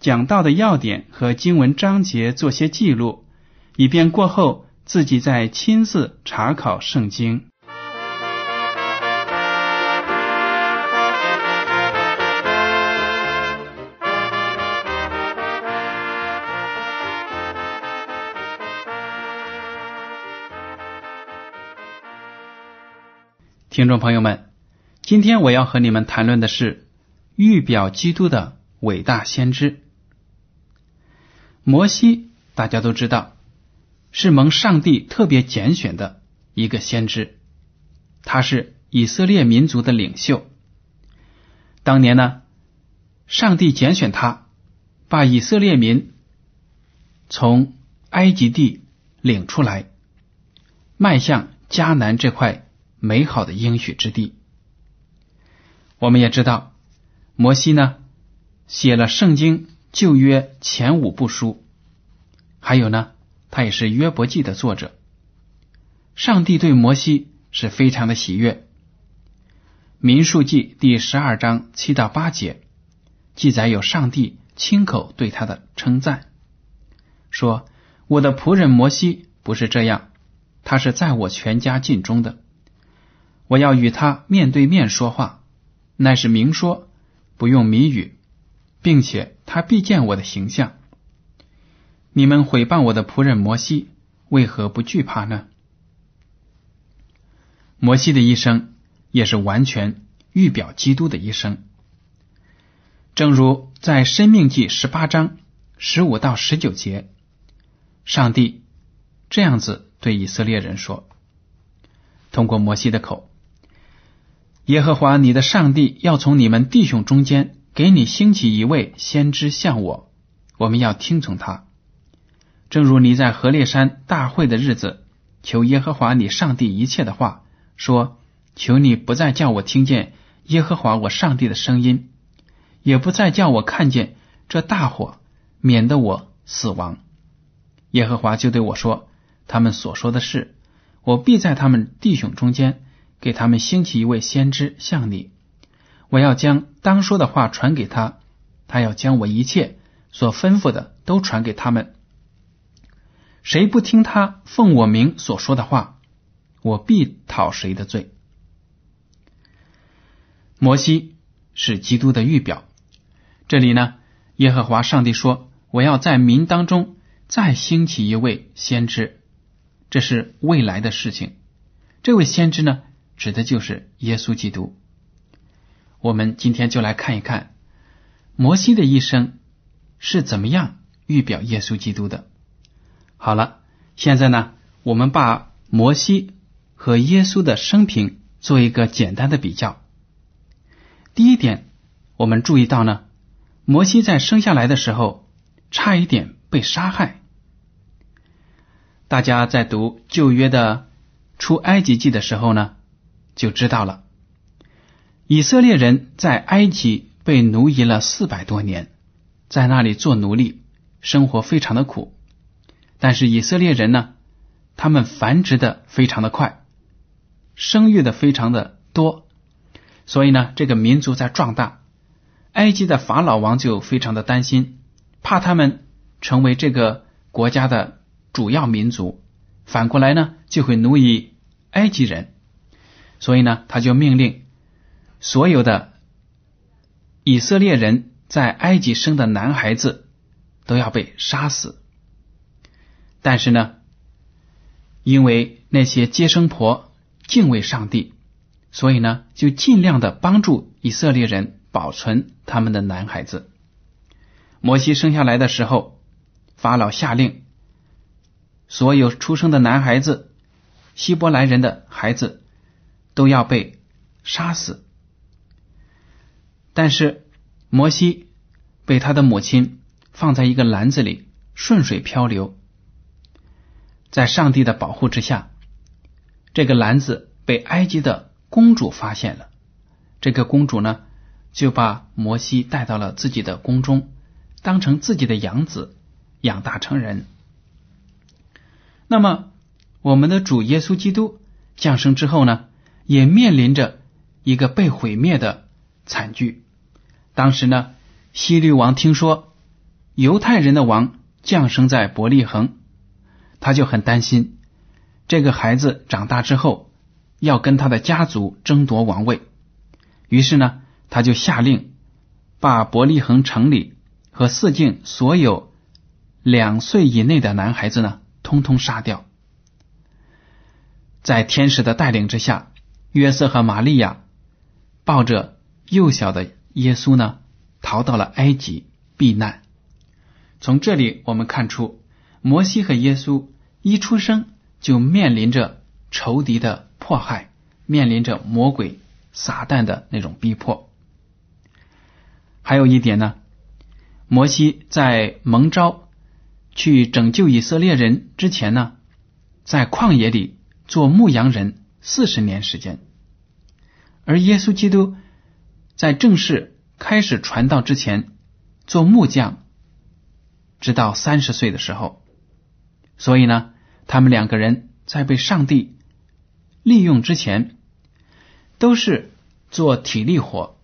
讲到的要点和经文章节做些记录，以便过后自己再亲自查考圣经。听众朋友们，今天我要和你们谈论的是预表基督的伟大先知摩西。大家都知道，是蒙上帝特别拣选的一个先知，他是以色列民族的领袖。当年呢，上帝拣选他，把以色列民从埃及地领出来，迈向迦南这块。美好的应许之地。我们也知道，摩西呢写了圣经旧约前五部书，还有呢，他也是约伯记的作者。上帝对摩西是非常的喜悦。民数记第十二章七到八节记载有上帝亲口对他的称赞，说：“我的仆人摩西不是这样，他是在我全家尽忠的。”我要与他面对面说话，乃是明说，不用谜语，并且他必见我的形象。你们毁谤我的仆人摩西，为何不惧怕呢？摩西的一生也是完全预表基督的一生，正如在《生命记》十八章十五到十九节，上帝这样子对以色列人说：“通过摩西的口。”耶和华你的上帝要从你们弟兄中间给你兴起一位先知像我，我们要听从他。正如你在何烈山大会的日子求耶和华你上帝一切的话，说：求你不再叫我听见耶和华我上帝的声音，也不再叫我看见这大火，免得我死亡。耶和华就对我说：他们所说的事，我必在他们弟兄中间。给他们兴起一位先知像你，我要将当说的话传给他，他要将我一切所吩咐的都传给他们。谁不听他奉我名所说的话，我必讨谁的罪。摩西是基督的预表，这里呢，耶和华上帝说：“我要在民当中再兴起一位先知，这是未来的事情。这位先知呢？”指的就是耶稣基督。我们今天就来看一看摩西的一生是怎么样预表耶稣基督的。好了，现在呢，我们把摩西和耶稣的生平做一个简单的比较。第一点，我们注意到呢，摩西在生下来的时候差一点被杀害。大家在读旧约的出埃及记的时候呢。就知道了，以色列人在埃及被奴役了四百多年，在那里做奴隶，生活非常的苦。但是以色列人呢，他们繁殖的非常的快，生育的非常的多，所以呢，这个民族在壮大。埃及的法老王就非常的担心，怕他们成为这个国家的主要民族，反过来呢，就会奴役埃及人。所以呢，他就命令所有的以色列人在埃及生的男孩子都要被杀死。但是呢，因为那些接生婆敬畏上帝，所以呢，就尽量的帮助以色列人保存他们的男孩子。摩西生下来的时候，法老下令，所有出生的男孩子，希伯来人的孩子，都要被杀死。但是摩西被他的母亲放在一个篮子里，顺水漂流。在上帝的保护之下，这个篮子被埃及的公主发现了。这个公主呢，就把摩西带到了自己的宫中，当成自己的养子，养大成人。那么，我们的主耶稣基督降生之后呢，也面临着一个被毁灭的惨剧。当时呢，希律王听说犹太人的王降生在伯利恒。他就很担心，这个孩子长大之后要跟他的家族争夺王位，于是呢，他就下令把伯利恒城里和四境所有两岁以内的男孩子呢，通通杀掉。在天使的带领之下，约瑟和玛利亚抱着幼小的耶稣呢，逃到了埃及避难。从这里我们看出。摩西和耶稣一出生就面临着仇敌的迫害，面临着魔鬼撒旦的那种逼迫。还有一点呢，摩西在蒙召去拯救以色列人之前呢，在旷野里做牧羊人四十年时间，而耶稣基督在正式开始传道之前做木匠，直到三十岁的时候。所以呢，他们两个人在被上帝利用之前，都是做体力活。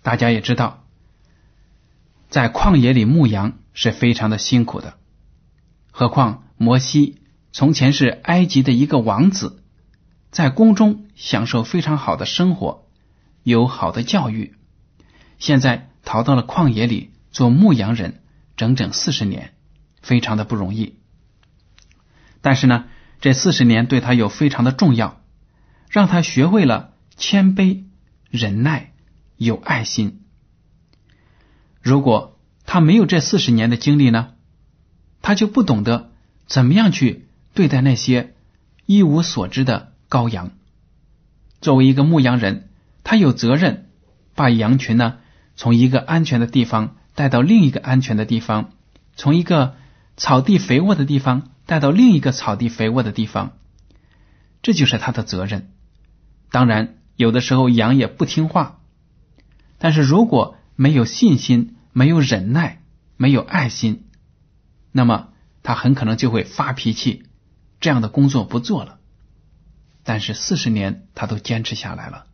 大家也知道，在旷野里牧羊是非常的辛苦的。何况摩西从前是埃及的一个王子，在宫中享受非常好的生活，有好的教育，现在逃到了旷野里做牧羊人，整整四十年，非常的不容易。但是呢，这四十年对他有非常的重要，让他学会了谦卑、忍耐、有爱心。如果他没有这四十年的经历呢，他就不懂得怎么样去对待那些一无所知的羔羊。作为一个牧羊人，他有责任把羊群呢从一个安全的地方带到另一个安全的地方，从一个草地肥沃的地方。带到另一个草地肥沃的地方，这就是他的责任。当然，有的时候羊也不听话，但是如果没有信心、没有忍耐、没有爱心，那么他很可能就会发脾气，这样的工作不做了。但是四十年他都坚持下来了，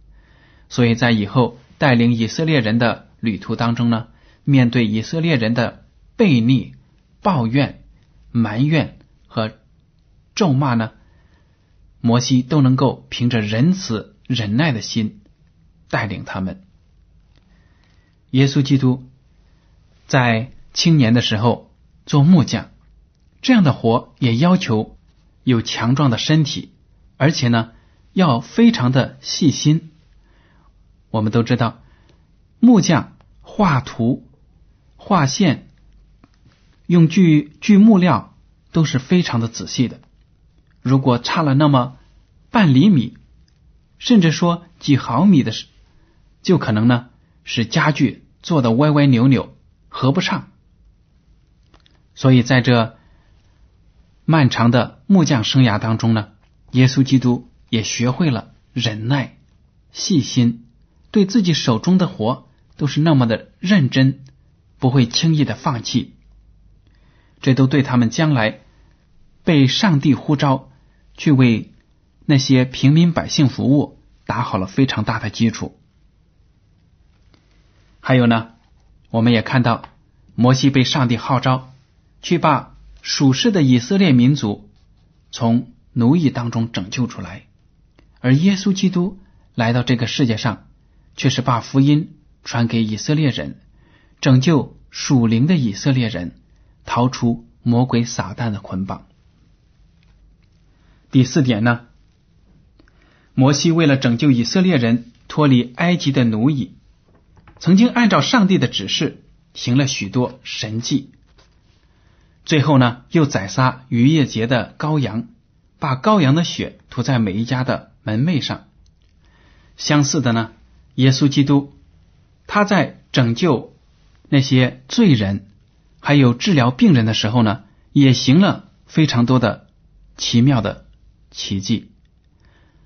所以在以后带领以色列人的旅途当中呢，面对以色列人的悖逆、抱怨、埋怨。和咒骂呢，摩西都能够凭着仁慈忍耐的心带领他们。耶稣基督在青年的时候做木匠，这样的活也要求有强壮的身体，而且呢要非常的细心。我们都知道，木匠画图、画线，用锯锯木料。都是非常的仔细的。如果差了那么半厘米，甚至说几毫米的，就可能呢使家具做的歪歪扭扭，合不上。所以在这漫长的木匠生涯当中呢，耶稣基督也学会了忍耐、细心，对自己手中的活都是那么的认真，不会轻易的放弃。这都对他们将来被上帝呼召去为那些平民百姓服务打好了非常大的基础。还有呢，我们也看到摩西被上帝号召去把属世的以色列民族从奴役当中拯救出来，而耶稣基督来到这个世界上，却是把福音传给以色列人，拯救。属灵的以色列人逃出魔鬼撒旦的捆绑。第四点呢，摩西为了拯救以色列人脱离埃及的奴役，曾经按照上帝的指示行了许多神迹。最后呢，又宰杀逾越节的羔羊，把羔羊的血涂在每一家的门楣上。相似的呢，耶稣基督他在拯救那些罪人，还有治疗病人的时候呢，也行了非常多的奇妙的奇迹。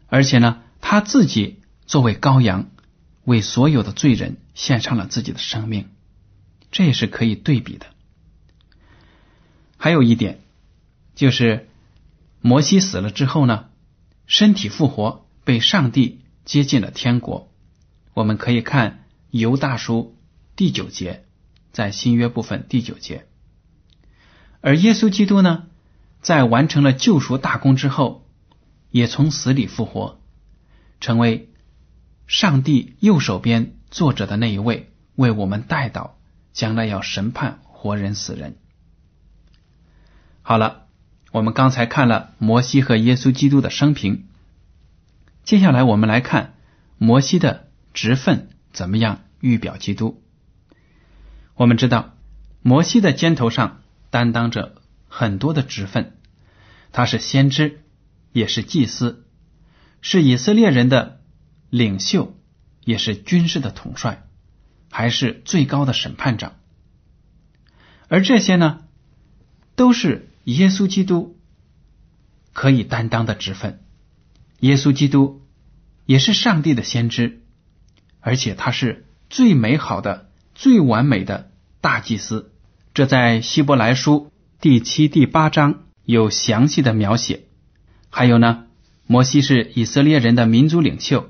而且呢，他自己作为羔羊，为所有的罪人献上了自己的生命，这也是可以对比的。还有一点，就是摩西死了之后呢，身体复活，被上帝接进了天国。我们可以看犹大书第九节，在新约部分第九节。而耶稣基督呢，在完成了救赎大功之后，也从死里复活，成为上帝右手边坐着的那一位，为我们代祷，将来要审判活人死人。好了，我们刚才看了摩西和耶稣基督的生平，接下来我们来看摩西的职分怎么样预表基督。我们知道，摩西的肩头上担当着很多的职分，他是先知，也是祭司，是以色列人的领袖，也是军事的统帅，还是最高的审判长。而这些呢，都是。耶稣基督可以担当的职分，耶稣基督也是上帝的先知，而且他是最美好的、最完美的大祭司。这在希伯来书第七、第八章有详细的描写。还有呢，摩西是以色列人的民族领袖，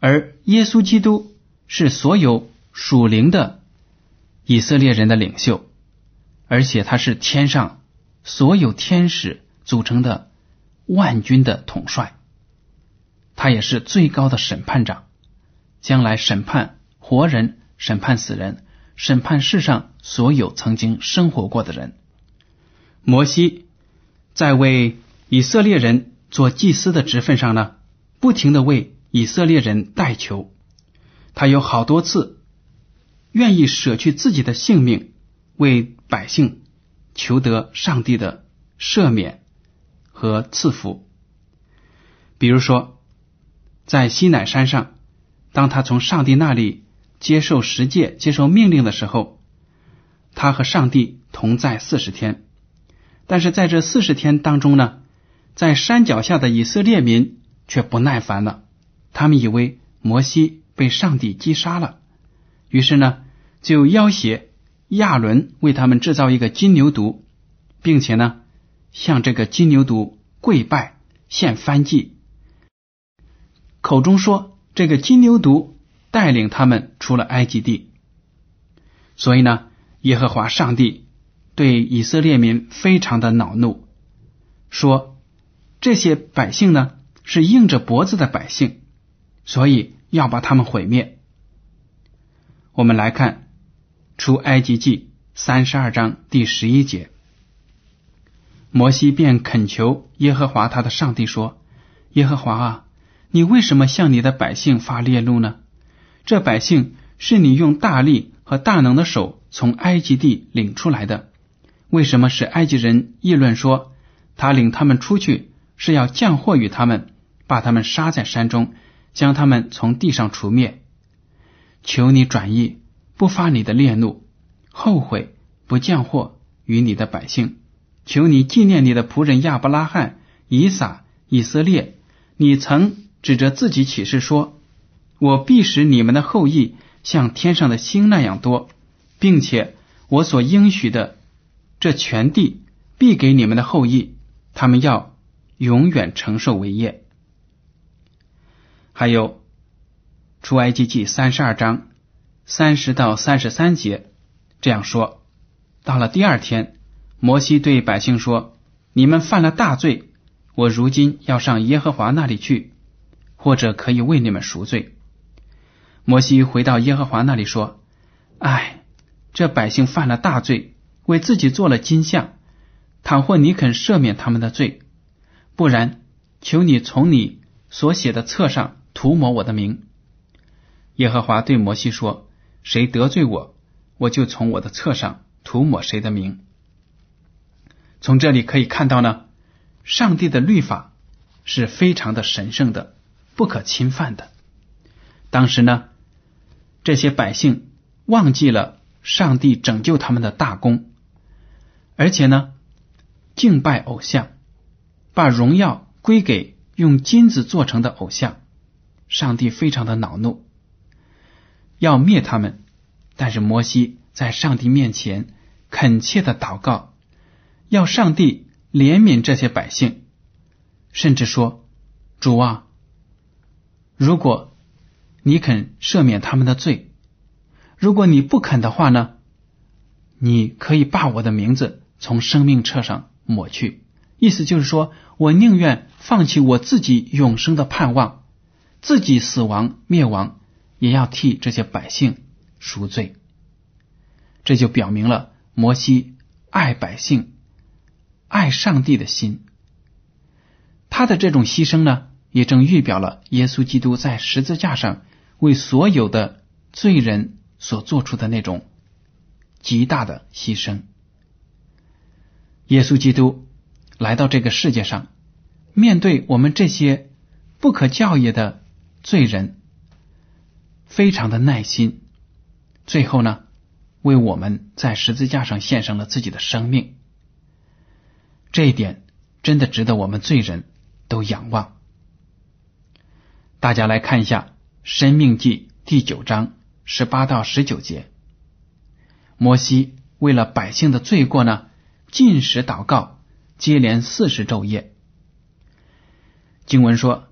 而耶稣基督是所有属灵的以色列人的领袖，而且他是天上。所有天使组成的万军的统帅，他也是最高的审判长，将来审判活人、审判死人、审判世上所有曾经生活过的人。摩西在为以色列人做祭司的职分上呢，不停的为以色列人代求，他有好多次愿意舍去自己的性命为百姓。求得上帝的赦免和赐福。比如说，在西乃山上，当他从上帝那里接受十诫、接受命令的时候，他和上帝同在四十天。但是在这四十天当中呢，在山脚下的以色列民却不耐烦了，他们以为摩西被上帝击杀了，于是呢，就要挟。亚伦为他们制造一个金牛犊，并且呢，向这个金牛犊跪拜献燔祭，口中说这个金牛犊带领他们出了埃及地。所以呢，耶和华上帝对以色列民非常的恼怒，说这些百姓呢是硬着脖子的百姓，所以要把他们毁灭。我们来看。出埃及记三十二章第十一节，摩西便恳求耶和华他的上帝说：“耶和华啊，你为什么向你的百姓发烈怒呢？这百姓是你用大力和大能的手从埃及地领出来的，为什么使埃及人议论说他领他们出去是要降祸于他们，把他们杀在山中，将他们从地上除灭？求你转意。”不发你的烈怒，后悔不降祸于你的百姓。求你纪念你的仆人亚伯拉罕、以撒、以色列。你曾指着自己起誓说：“我必使你们的后裔像天上的星那样多，并且我所应许的这全地必给你们的后裔，他们要永远承受为业。”还有出埃及记三十二章。三十到三十三节这样说。到了第二天，摩西对百姓说：“你们犯了大罪，我如今要上耶和华那里去，或者可以为你们赎罪。”摩西回到耶和华那里说：“唉，这百姓犯了大罪，为自己做了金像。倘或你肯赦免他们的罪，不然，求你从你所写的册上涂抹我的名。耶和华对摩西说：“谁得罪我，我就从我的册上涂抹谁的名。”从这里可以看到呢，上帝的律法是非常的神圣的，不可侵犯的。当时呢，这些百姓忘记了上帝拯救他们的大功，而且呢。敬拜偶像，把荣耀归给用金子做成的偶像，上帝非常的恼怒，要灭他们。但是摩西在上帝面前恳切的祷告，要上帝怜悯这些百姓，甚至说：“主啊，如果你肯赦免他们的罪，如果你不肯的话呢，你可以把我的名字从生命册上。”抹去，意思就是说，我宁愿放弃我自己永生的盼望，自己死亡灭亡，也要替这些百姓赎罪。这就表明了摩西爱百姓、爱上帝的心。他的这种牺牲呢，也正预表了耶稣基督在十字架上为所有的罪人所做出的那种极大的牺牲。耶稣基督来到这个世界上，面对我们这些不可教也的罪人，非常的耐心。最后呢，为我们在十字架上献上了自己的生命。这一点真的值得我们罪人都仰望。大家来看一下《生命记》第九章十八到十九节，摩西为了百姓的罪过呢。禁食祷告，接连四十昼夜。经文说：“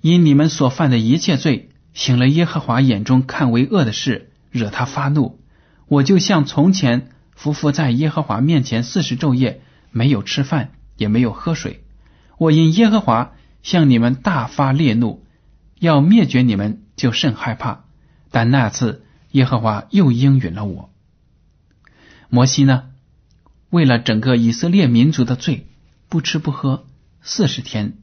因你们所犯的一切罪，行了耶和华眼中看为恶的事，惹他发怒，我就像从前夫妇在耶和华面前四十昼夜，没有吃饭，也没有喝水。我因耶和华向你们大发烈怒，要灭绝你们，就甚害怕。但那次耶和华又应允了我。摩西呢？”为了整个以色列民族的罪，不吃不喝四十天，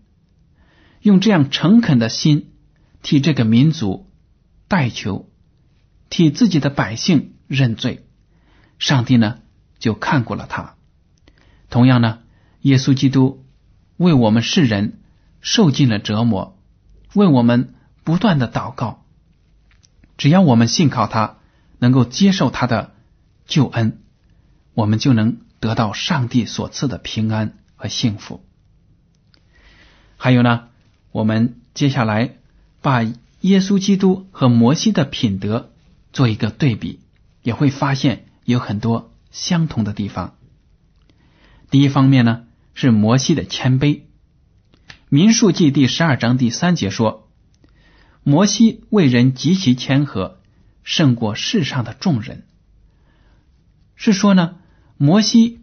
用这样诚恳的心替这个民族代求，替自己的百姓认罪，上帝呢就看过了他。同样呢，耶稣基督为我们世人受尽了折磨，为我们不断的祷告，只要我们信靠他，能够接受他的救恩，我们就能。得到上帝所赐的平安和幸福。还有呢，我们接下来把耶稣基督和摩西的品德做一个对比，也会发现有很多相同的地方。第一方面呢，是摩西的谦卑。民数记第十二章第三节说：“摩西为人极其谦和，胜过世上的众人。”是说呢？摩西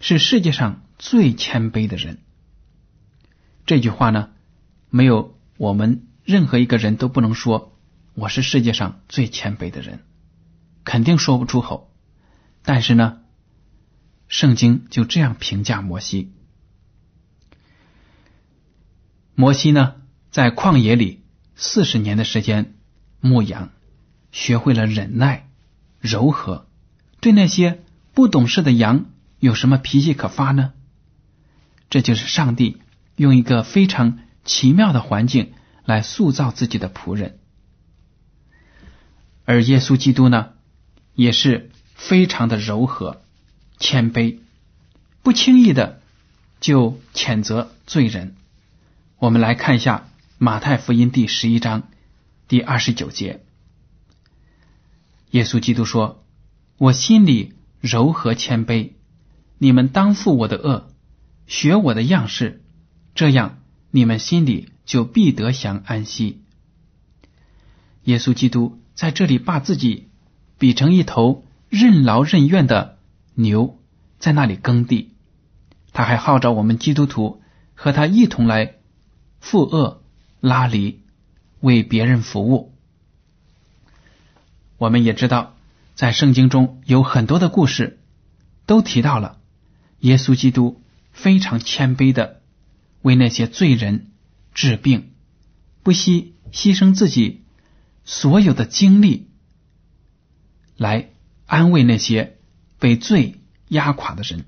是世界上最谦卑的人。这句话呢，没有我们任何一个人都不能说我是世界上最谦卑的人，肯定说不出口。但是呢，圣经就这样评价摩西。摩西呢，在旷野里四十年的时间牧羊，学会了忍耐、柔和，对那些。不懂事的羊有什么脾气可发呢？这就是上帝用一个非常奇妙的环境来塑造自己的仆人，而耶稣基督呢，也是非常的柔和、谦卑，不轻易的就谴责罪人。我们来看一下马太福音第十一章第二十九节，耶稣基督说：“我心里。”柔和谦卑，你们当负我的恶，学我的样式，这样你们心里就必得享安息。耶稣基督在这里把自己比成一头任劳任怨的牛，在那里耕地。他还号召我们基督徒和他一同来负恶拉犁，为别人服务。我们也知道。在圣经中有很多的故事，都提到了耶稣基督非常谦卑的为那些罪人治病，不惜牺牲自己所有的精力来安慰那些被罪压垮的人。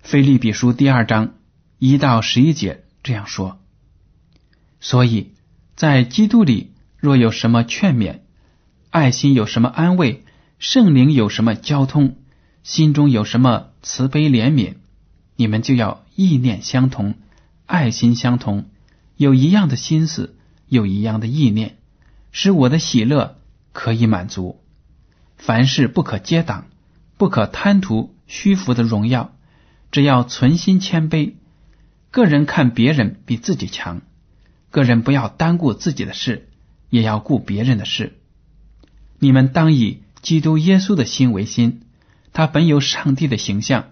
腓利比书第二章一到十一节这样说：“所以在基督里，若有什么劝勉。”爱心有什么安慰？圣灵有什么交通？心中有什么慈悲怜悯？你们就要意念相同，爱心相同，有一样的心思，有一样的意念，使我的喜乐可以满足。凡事不可接挡，不可贪图虚浮的荣耀，只要存心谦卑。个人看别人比自己强，个人不要单顾自己的事，也要顾别人的事。你们当以基督耶稣的心为心，他本有上帝的形象，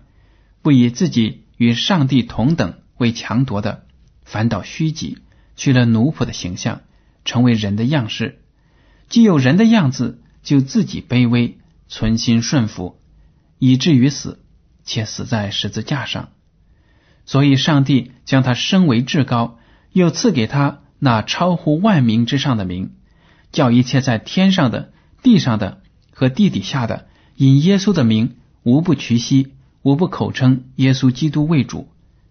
不以自己与上帝同等为强夺的，反倒虚己，取了奴仆的形象，成为人的样式。既有人的样子，就自己卑微，存心顺服，以至于死，且死在十字架上。所以，上帝将他升为至高，又赐给他那超乎万民之上的名，叫一切在天上的。地上的和地底下的，因耶稣的名，无不屈膝，无不口称耶稣基督为主，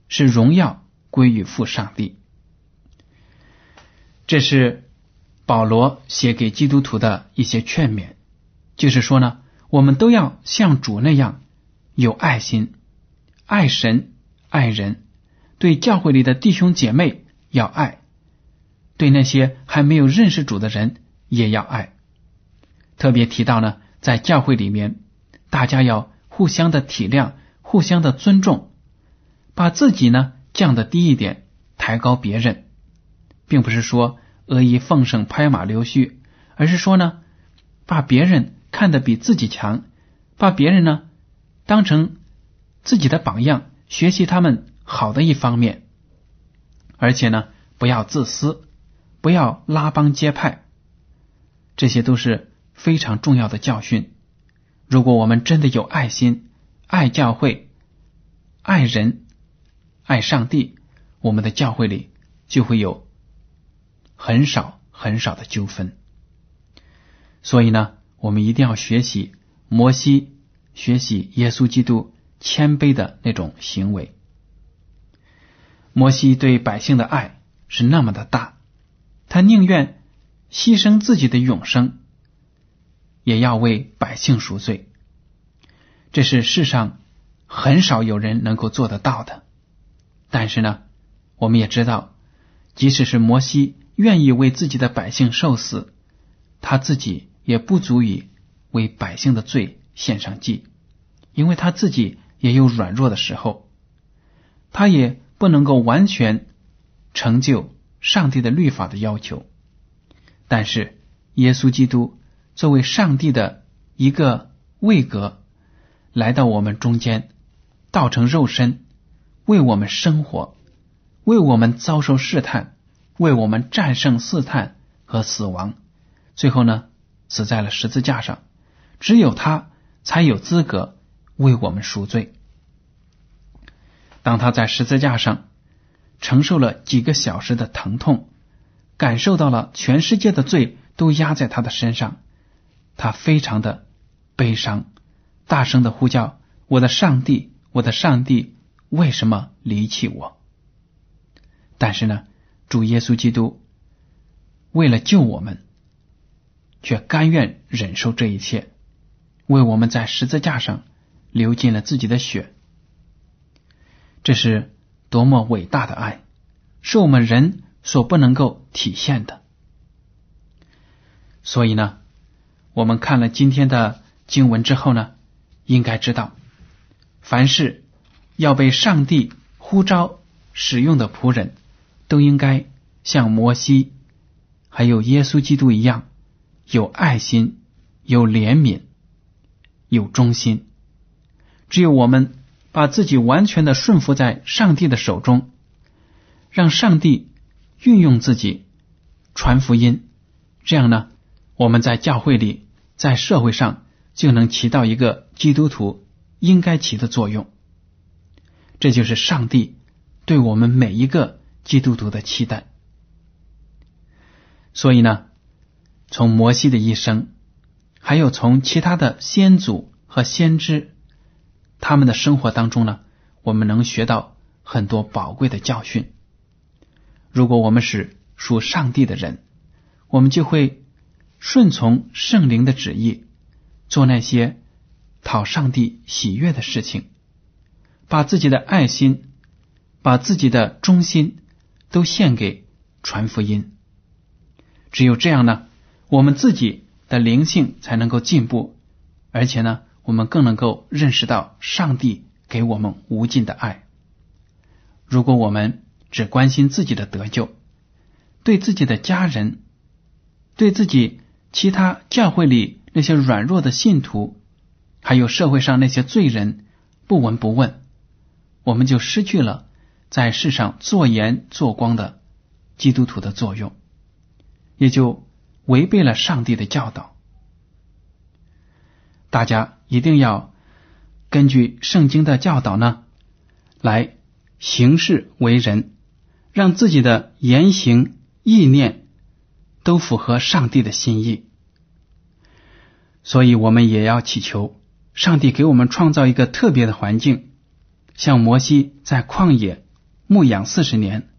是荣耀归于父上帝。这是保罗写给基督徒的一些劝勉，就是说呢，我们都要像主那样有爱心，爱神爱人，对教会里的弟兄姐妹要爱，对那些还没有认识主的人也要爱。特别提到呢，在教会里面，大家要互相的体谅，互相的尊重，把自己呢降的低一点，抬高别人，并不是说阿谀奉承、拍马溜须，而是说呢，把别人看得比自己强，把别人呢当成自己的榜样，学习他们好的一方面，而且呢，不要自私，不要拉帮结派，这些都是。非常重要的教训。如果我们真的有爱心、爱教会、爱人、爱上帝，我们的教会里就会有很少很少的纠纷。所以呢，我们一定要学习摩西，学习耶稣基督谦卑的那种行为。摩西对百姓的爱是那么的大，他宁愿牺牲自己的永生。也要为百姓赎罪，这是世上很少有人能够做得到的。但是呢，我们也知道，即使是摩西愿意为自己的百姓受死，他自己也不足以为百姓的罪献上祭，因为他自己也有软弱的时候，他也不能够完全成就上帝的律法的要求。但是耶稣基督。作为上帝的一个位格，来到我们中间，道成肉身，为我们生活，为我们遭受试探，为我们战胜试探和死亡，最后呢，死在了十字架上。只有他才有资格为我们赎罪。当他在十字架上承受了几个小时的疼痛，感受到了全世界的罪都压在他的身上。他非常的悲伤，大声的呼叫：“我的上帝，我的上帝，为什么离弃我？”但是呢，主耶稣基督为了救我们，却甘愿忍受这一切，为我们在十字架上流尽了自己的血。这是多么伟大的爱，是我们人所不能够体现的。所以呢。我们看了今天的经文之后呢，应该知道，凡是要被上帝呼召使用的仆人，都应该像摩西还有耶稣基督一样，有爱心、有怜悯、有忠心。只有我们把自己完全的顺服在上帝的手中，让上帝运用自己传福音，这样呢，我们在教会里。在社会上就能起到一个基督徒应该起的作用。这就是上帝对我们每一个基督徒的期待。所以呢，从摩西的一生，还有从其他的先祖和先知他们的生活当中呢，我们能学到很多宝贵的教训。如果我们是属上帝的人，我们就会顺从圣灵的旨意，做那些讨上帝喜悦的事情，把自己的爱心、把自己的忠心都献给传福音。只有这样呢，我们自己的灵性才能够进步，而且呢，我们更能够认识到上帝给我们无尽的爱。如果我们只关心自己的得救，对自己的家人，对自己其他教会里那些软弱的信徒，还有社会上那些罪人不闻不问，我们就失去了在世上做盐做光的基督徒的作用。也就违背了上帝的教导。大家一定要根据圣经的教导呢，来行事为人，让自己的言行意念都符合上帝的心意。所以，我们也要祈求上帝给我们创造一个特别的环境，像摩西在旷野牧养四十年，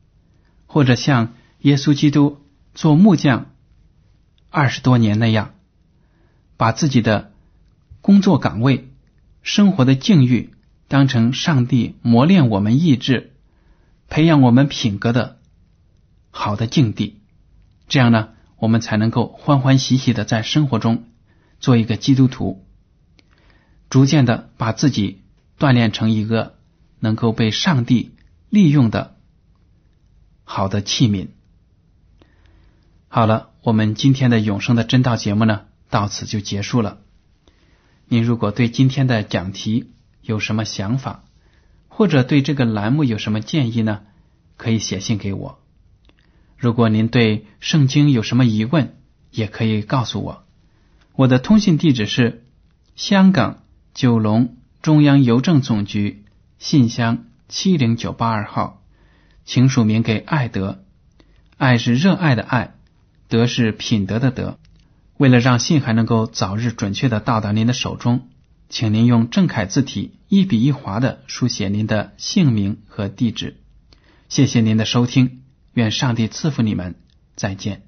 或者像耶稣基督。做木匠二十多年那样，把自己的工作岗位、生活的境遇当成上帝磨练我们意志、培养我们品格的好的境地，这样呢，我们才能够欢欢喜喜的在生活中做一个基督徒，逐渐的把自己锻炼成一个能够被上帝利用的好的器皿。好了，我们今天的永生的真道节目呢，到此就结束了。您如果对今天的讲题有什么想法，或者对这个栏目有什么建议呢，可以写信给我。如果您对圣经有什么疑问，也可以告诉我。我的通信地址是香港九龙中央邮政总局信箱七零九八二号，请署名给爱德。爱是热爱的爱。德是品德的德。为了让信还能够早日准确的到达您的手中，请您用正楷字体一笔一划的书写您的姓名和地址。谢谢您的收听，愿上帝赐福你们，再见。